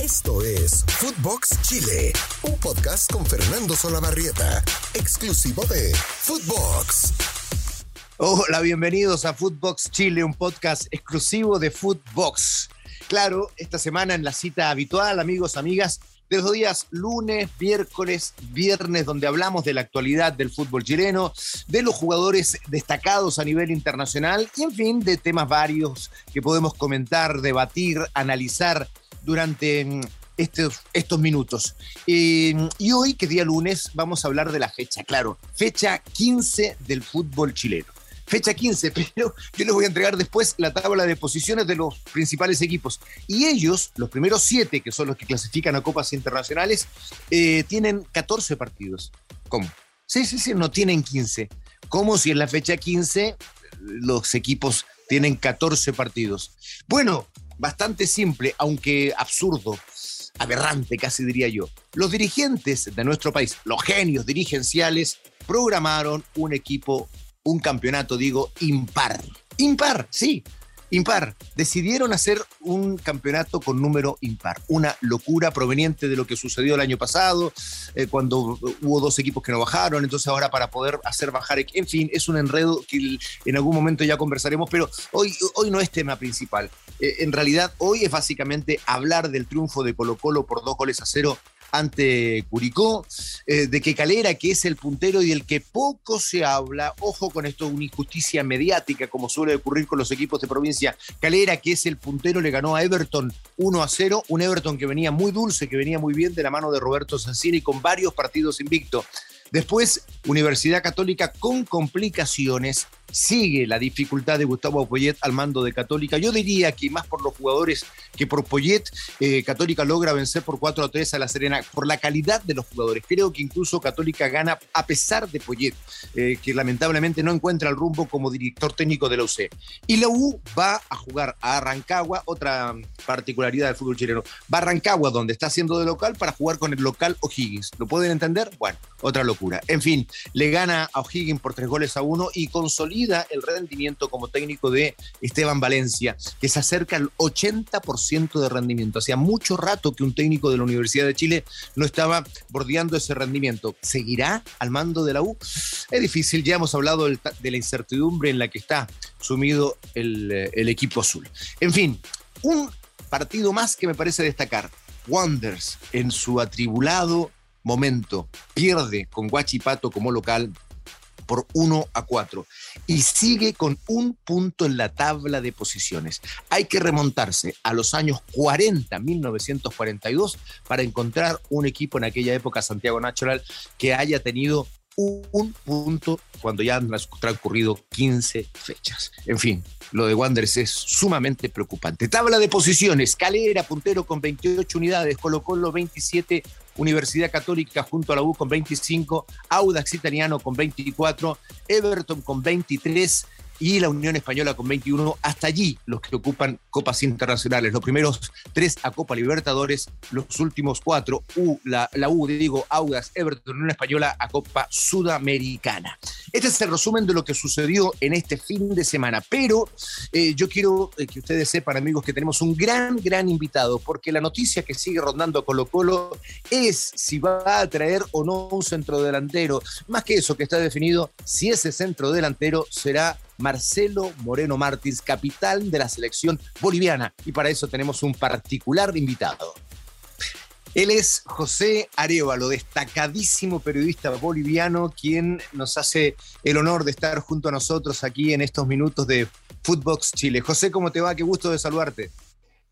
Esto es Footbox Chile, un podcast con Fernando Solabarrieta, exclusivo de Footbox. Hola, bienvenidos a Footbox Chile, un podcast exclusivo de Footbox. Claro, esta semana en la cita habitual, amigos, amigas, de los días lunes, miércoles, viernes, donde hablamos de la actualidad del fútbol chileno, de los jugadores destacados a nivel internacional y, en fin, de temas varios que podemos comentar, debatir, analizar durante mm, estos, estos minutos. y hoy, que día lunes, vamos a hablar de la fecha, claro, fecha 15 del fútbol chileno fecha 15, pero yo les voy a entregar después la tabla de posiciones de los principales equipos. Y ellos, los primeros siete, que son los que clasifican a copas internacionales, eh, tienen 14 partidos. ¿Cómo? Sí, sí, sí, no tienen 15. ¿Cómo si en la fecha 15 los equipos tienen 14 partidos? Bueno, bastante simple, aunque absurdo aberrante, casi diría yo. Los dirigentes de nuestro país, los genios dirigenciales, programaron un equipo un campeonato, digo, impar. Impar, sí, impar. Decidieron hacer un campeonato con número impar. Una locura proveniente de lo que sucedió el año pasado, eh, cuando hubo dos equipos que no bajaron, entonces ahora para poder hacer bajar, en fin, es un enredo que en algún momento ya conversaremos, pero hoy, hoy no es tema principal. Eh, en realidad, hoy es básicamente hablar del triunfo de Colo Colo por dos goles a cero ante Curicó, eh, de que Calera, que es el puntero y del que poco se habla, ojo con esto, una injusticia mediática, como suele ocurrir con los equipos de provincia, Calera, que es el puntero, le ganó a Everton 1 a 0, un Everton que venía muy dulce, que venía muy bien de la mano de Roberto Sancini con varios partidos invicto. Después, Universidad Católica con complicaciones. Sigue la dificultad de Gustavo Poyet al mando de Católica. Yo diría que más por los jugadores que por Poyet, eh, Católica logra vencer por 4 a 3 a La Serena, por la calidad de los jugadores. Creo que incluso Católica gana a pesar de Poyet, eh, que lamentablemente no encuentra el rumbo como director técnico de la UC. Y la U va a jugar a Rancagua, otra particularidad del fútbol chileno. Va a Rancagua, donde está haciendo de local, para jugar con el local O'Higgins. ¿Lo pueden entender? Bueno, otra locura. En fin, le gana a O'Higgins por tres goles a uno y consolida el rendimiento como técnico de Esteban Valencia, que se acerca al 80% de rendimiento. Hacía mucho rato que un técnico de la Universidad de Chile no estaba bordeando ese rendimiento. ¿Seguirá al mando de la U? Es difícil, ya hemos hablado de la incertidumbre en la que está sumido el, el equipo azul. En fin, un partido más que me parece destacar. Wonders en su atribulado momento pierde con Guachipato como local por 1 a 4 y sigue con un punto en la tabla de posiciones. Hay que remontarse a los años 40, 1942, para encontrar un equipo en aquella época, Santiago Natural, que haya tenido un punto cuando ya han transcurrido 15 fechas. En fin, lo de Wanderers es sumamente preocupante. Tabla de posiciones, Calera puntero con 28 unidades, Colo Colo 27, Universidad Católica junto a la U con 25, Audax Italiano con 24, Everton con 23, y la Unión Española con 21. Hasta allí los que ocupan copas internacionales. Los primeros tres a Copa Libertadores, los últimos cuatro, la, la U, digo, Audas, Everton, Unión Española a Copa Sudamericana. Este es el resumen de lo que sucedió en este fin de semana. Pero eh, yo quiero eh, que ustedes sepan, amigos, que tenemos un gran, gran invitado, porque la noticia que sigue rondando a Colo Colo es si va a traer o no un centro delantero. Más que eso, que está definido si ese centro delantero será Marcelo Moreno Martins, capitán de la selección boliviana. Y para eso tenemos un particular invitado. Él es José Arevalo, destacadísimo periodista boliviano, quien nos hace el honor de estar junto a nosotros aquí en estos minutos de Footbox Chile. José, ¿cómo te va? Qué gusto de saludarte.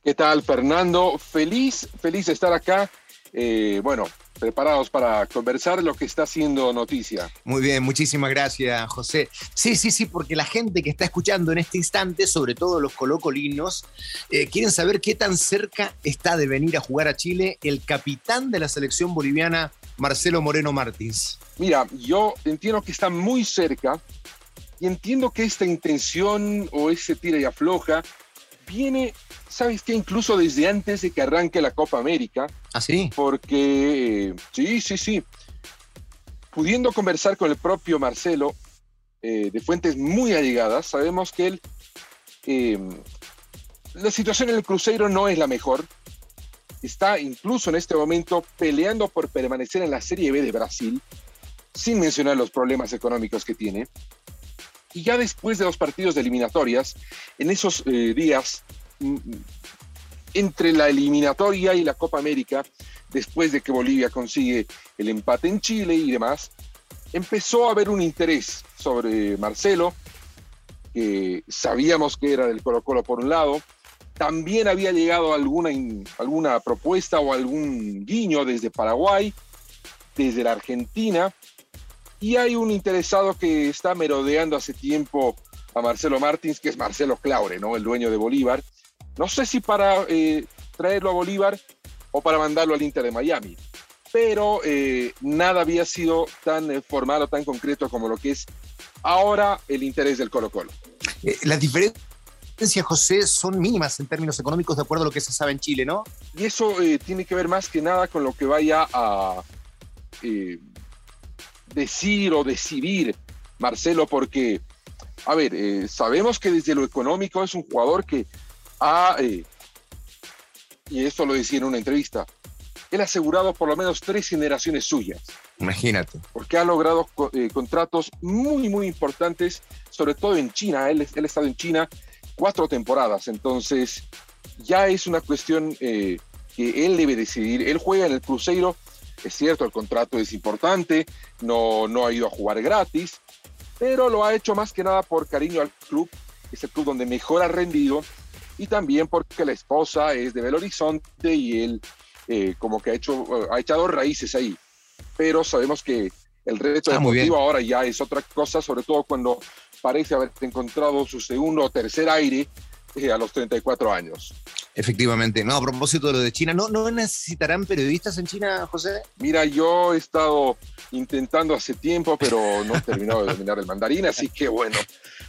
¿Qué tal, Fernando? Feliz, feliz de estar acá. Eh, bueno, preparados para conversar lo que está haciendo noticia. Muy bien, muchísimas gracias, José. Sí, sí, sí, porque la gente que está escuchando en este instante, sobre todo los colocolinos, eh, quieren saber qué tan cerca está de venir a jugar a Chile el capitán de la selección boliviana, Marcelo Moreno Martins. Mira, yo entiendo que está muy cerca y entiendo que esta intención o ese tira y afloja viene, ¿sabes qué? Incluso desde antes de que arranque la Copa América. ¿Ah, sí? Porque, sí, sí, sí. Pudiendo conversar con el propio Marcelo, eh, de fuentes muy allegadas, sabemos que él, em, la situación en el Cruzeiro no es la mejor. está incluso en este momento peleando por permanecer en la Serie B de Brasil, sin mencionar los problemas económicos que tiene. Y ya después de los partidos de eliminatorias, en esos eh, días, mm, entre la eliminatoria y la Copa América, después de que Bolivia consigue el empate en Chile y demás, empezó a haber un interés sobre Marcelo, que sabíamos que era del Colo Colo por un lado, también había llegado alguna, alguna propuesta o algún guiño desde Paraguay, desde la Argentina, y hay un interesado que está merodeando hace tiempo a Marcelo Martins, que es Marcelo Claure, ¿no? el dueño de Bolívar. No sé si para eh, traerlo a Bolívar o para mandarlo al Inter de Miami, pero eh, nada había sido tan eh, formal o tan concreto como lo que es ahora el interés del Colo Colo. la diferencia José, son mínimas en términos económicos de acuerdo a lo que se sabe en Chile, ¿no? Y eso tiene que ver más que nada con lo que vaya a decir o decidir Marcelo, porque, a ver, eh, sabemos que desde lo económico es un jugador que ha, y esto lo decía en una entrevista, él ha asegurado por lo menos tres generaciones suyas. Imagínate. Porque ha logrado contratos muy, muy importantes, sobre todo en China. Él, él ha estado en China cuatro temporadas. Entonces, ya es una cuestión eh, que él debe decidir. Él juega en el Cruzeiro, es cierto, el contrato es importante, no, no ha ido a jugar gratis, pero lo ha hecho más que nada por cariño al club, es el club donde mejor ha rendido, y también porque la esposa es de Belo Horizonte y él eh, como que ha, hecho, ha echado raíces ahí. Pero sabemos que el reto ah, deportivo ahora ya es otra cosa, sobre todo cuando parece haber encontrado su segundo o tercer aire eh, a los 34 años. Efectivamente. No, a propósito de lo de China, ¿no, ¿no necesitarán periodistas en China, José? Mira, yo he estado intentando hace tiempo, pero no he terminado de dominar el mandarín, así que bueno,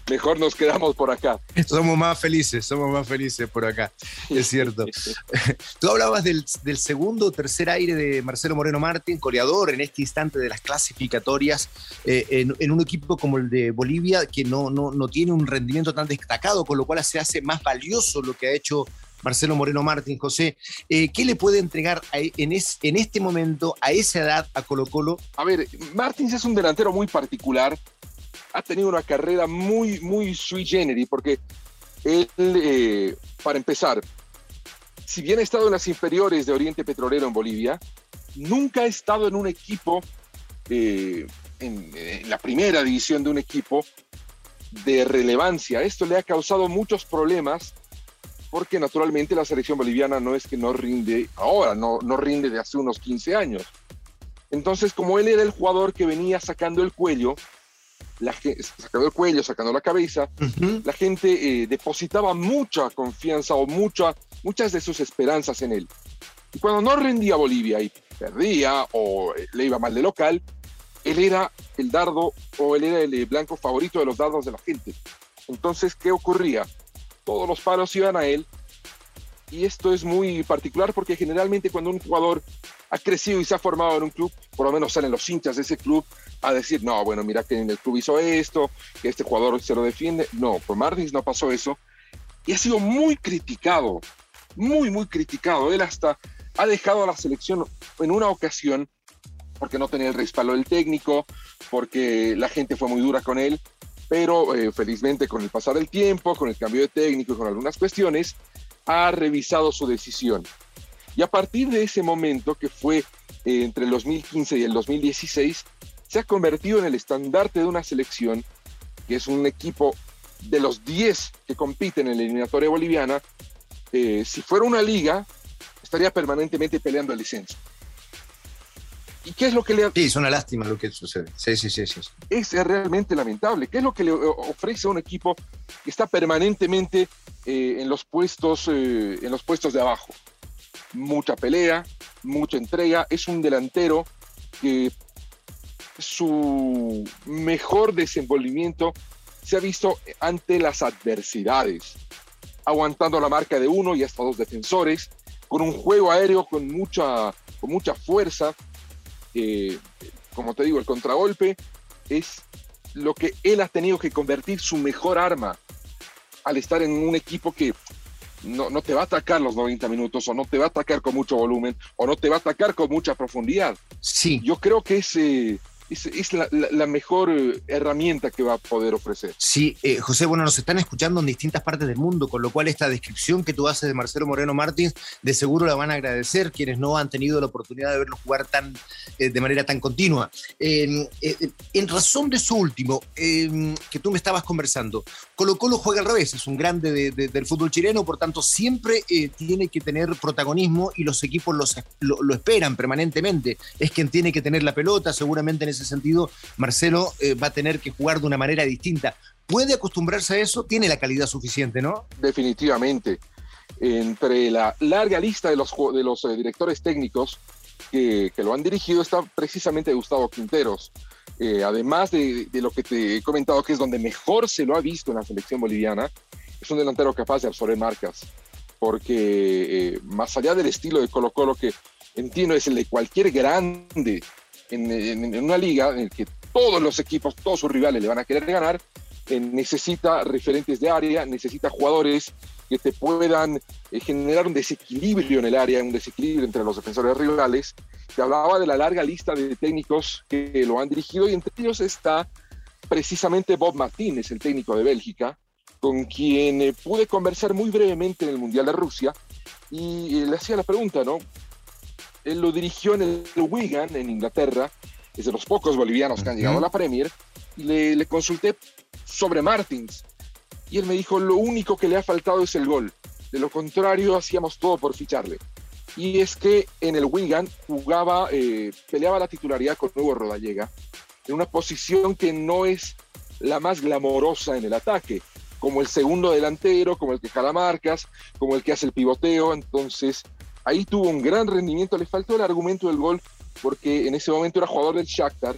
mejor nos quedamos por acá. Somos más felices, somos más felices por acá, es cierto. Tú hablabas del, segundo o tercer aire de Marcelo Moreno Martín, coreador en este instante de las clasificatorias, eh, en, un equipo como el de Bolivia, que no, no, no tiene un rendimiento tan destacado, con lo cual se hace más valioso lo que ha hecho Marcelo Moreno Martín, José, eh, ¿qué le puede entregar en, en, este momento, a esa edad, a Colo Colo? A ver, Martins es un delantero muy particular ha tenido una carrera muy, muy sui generis, porque él, eh, para empezar, si bien ha estado en las inferiores de Oriente Petrolero en Bolivia, nunca ha estado en un equipo, eh, en, en, la primera división de un equipo de relevancia. Esto le ha causado muchos problemas porque naturalmente la selección boliviana no es que no rinde ahora, no, no rinde de hace unos 15 años. Entonces, como él era el jugador que venía sacando el cuello, la sacando el cuello, sacando la cabeza, la gente eh, depositaba mucha confianza o mucha, muchas de sus esperanzas en él. Y cuando no rendía Bolivia y perdía o eh, le iba mal de local, él era el dardo o él era el eh, blanco favorito de los dardos de la gente. Entonces, ¿qué ocurría? Todos los palos iban a él. Y esto es muy particular porque generalmente cuando un jugador ha crecido y se ha formado en un club, por lo menos salen los hinchas de ese club a decir, no, bueno, mira que en el club hizo esto, que este jugador se lo defiende. No, por Martins no pasó eso. Y ha sido muy criticado, muy, muy criticado. Él hasta ha dejado a la selección en una ocasión porque no tenía el respaldo del técnico, porque la gente fue muy dura con él, pero eh, felizmente con el pasar del tiempo, con el cambio de técnico y con algunas cuestiones, ha revisado su decisión. Y a partir de ese momento, que fue eh, entre el 2015 y el 2016, se ha convertido en el estandarte de una selección que es un equipo de los 10 que compiten en la eliminatoria boliviana. Eh, si fuera una liga, estaría permanentemente peleando el descenso. ¿Y qué es lo que le... Sí, es una lástima lo que sucede. Sí, sí, sí, sí. Es realmente lamentable. ¿Qué es lo que le ofrece a un equipo que está permanentemente eh, en, los puestos, eh, en los puestos de abajo? Mucha pelea, mucha entrega. Es un delantero que su mejor desenvolvimiento se ha visto ante las adversidades, aguantando la marca de uno y hasta dos defensores, con un juego aéreo con mucha, con mucha fuerza. Como te digo, el contragolpe es lo que él ha tenido que convertir su mejor arma al estar en un equipo que no, no te va a atacar los 90 minutos o no te va a atacar con mucho volumen o no te va a atacar con mucha profundidad. Sí. Yo creo que ese es, la, mejor eh, herramienta que va a poder ofrecer. Sí, eh, José, bueno, nos están escuchando en distintas partes del mundo, con lo cual esta descripción que tú haces de Marcelo Moreno Martins, de seguro la van a agradecer quienes no han tenido la oportunidad de verlo jugar tan, eh, de manera tan continua. en razón de su último, que tú me estabas conversando, Colo Colo juega al revés, es un grande del fútbol chileno, por tanto siempre tiene que tener protagonismo y los equipos lo, lo, esperan permanentemente. Es quien tiene que tener la pelota, seguramente en ese sentido, Marcelo eh, va a tener que jugar de una manera distinta. ¿Puede acostumbrarse a eso? Tiene la calidad suficiente, ¿no? Definitivamente. Entre la larga lista de los, de los eh, directores técnicos que, lo han dirigido está precisamente Gustavo Quinteros. Eh, además de, lo que te he comentado, que es donde mejor se lo ha visto en la selección boliviana, es un delantero capaz de absorber marcas. Porque más allá del estilo de Colo Colo, que entiendo es el de cualquier grande en, una liga en la que todos los equipos, todos sus rivales le van a querer ganar, eh, necesita referentes de área, necesita jugadores que te puedan eh, generar un desequilibrio en el área, un desequilibrio entre los defensores rivales. Te hablaba de la larga lista de técnicos que lo han dirigido y entre ellos está precisamente Bob Martínez, el técnico de Bélgica, con quien eh, pude conversar muy brevemente en el Mundial de Rusia y le hacía la pregunta, ¿no? Él lo dirigió en el Wigan, en Inglaterra, es de los pocos bolivianos que han llegado a la Premier, y le, consulté sobre Martins. Y él me dijo, lo único que le ha faltado es el gol. De lo contrario, hacíamos todo por ficharle. Y es que en el Wigan jugaba, eh, peleaba la titularidad con Nuevo Rodallega, en una posición que no es la más glamorosa en el ataque, como el segundo delantero, como el que jala marcas, como el que hace el pivoteo. Entonces, Ahí tuvo un gran rendimiento, le faltó el argumento del gol porque en ese momento era jugador del Shakhtar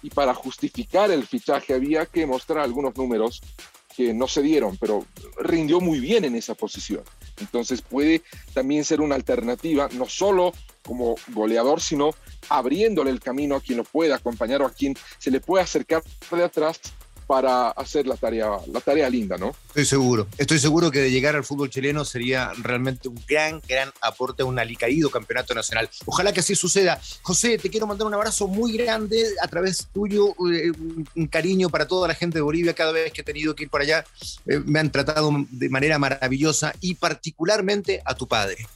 y para justificar el fichaje había que mostrar algunos números que no se dieron, pero rindió muy bien en esa posición. Entonces puede también ser una alternativa, no solo como goleador, sino abriéndole el camino a quien lo pueda acompañar o a quien se le pueda acercar de atrás para hacer la tarea, la tarea linda, ¿no? Estoy seguro, estoy seguro que de llegar al fútbol chileno sería realmente un gran, gran aporte a un alicaído campeonato nacional. Ojalá que así suceda. José, te quiero mandar un abrazo muy grande a través tuyo, eh, un cariño para toda la gente de Bolivia. Cada vez que he tenido que ir por allá, eh, me han tratado de manera maravillosa y particularmente a tu padre.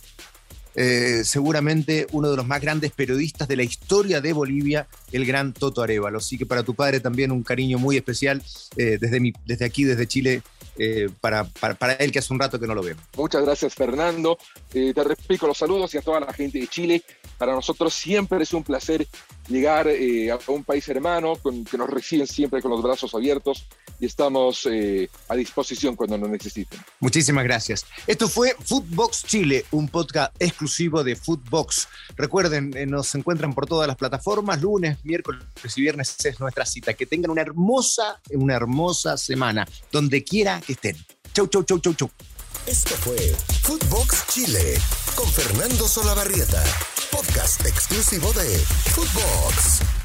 Eh, seguramente uno de los más grandes periodistas de la historia de Bolivia, el gran Toto Arevalo. Así que para tu padre también un cariño muy especial eh, desde, mi, desde aquí, desde Chile, eh, para, para, él que hace un rato que no lo vemos. Muchas gracias Fernando, te repito los saludos y a toda la gente de Chile. Para nosotros siempre es un placer llegar a un país hermano que nos reciben siempre con los brazos abiertos y estamos a disposición cuando nos necesiten. Muchísimas gracias. Esto fue Footbox Chile, un podcast exclusivo exclusivo de Footbox. Recuerden, eh, nos encuentran por todas las plataformas, lunes, miércoles y viernes es nuestra cita. Que tengan una hermosa, una hermosa semana, donde quiera que estén. Chau, chau, chau, chau, chau. Esto fue Footbox Chile con Fernando Solabarrieta, podcast exclusivo de Footbox.